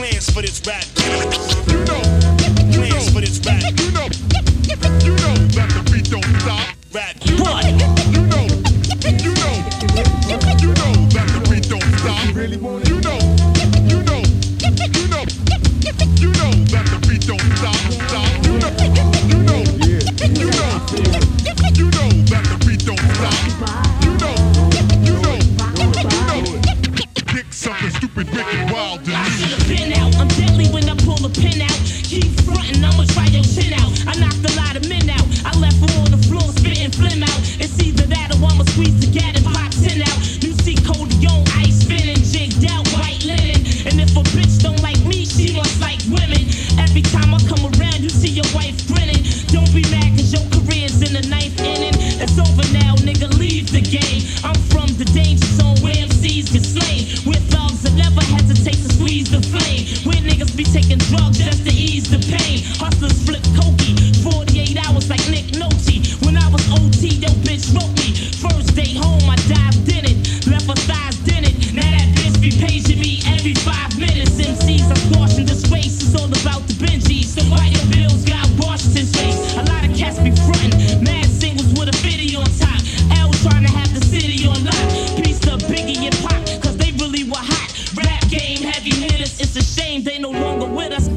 plans for this rap. You know, Plans for this rap. you know, you know that the beat don't stop. Rap. What? You know, you know, you know that the beat don't stop. You really want You know, you know, you know, you know that the beat don't stop. Stop. You know, you know, you know, you know that the beat don't stop. Wife grinning. Don't be mad cause your career's in the ninth inning. It's over now, nigga, leave the game. I'm from the danger zone where MCs get slain. Where thugs that never hesitate to squeeze the flame. Where niggas be taking drugs just to ease the pain. Hustlers flip cokey, 48 hours like Nick Nolte. When I was OT, yo bitch wrote me. First day home, I dived in it. Left her thighs in it. Now that bitch be paging me every five minutes. MCs are squashing disgrace. It's all about the Benjis. a shame they no longer with us.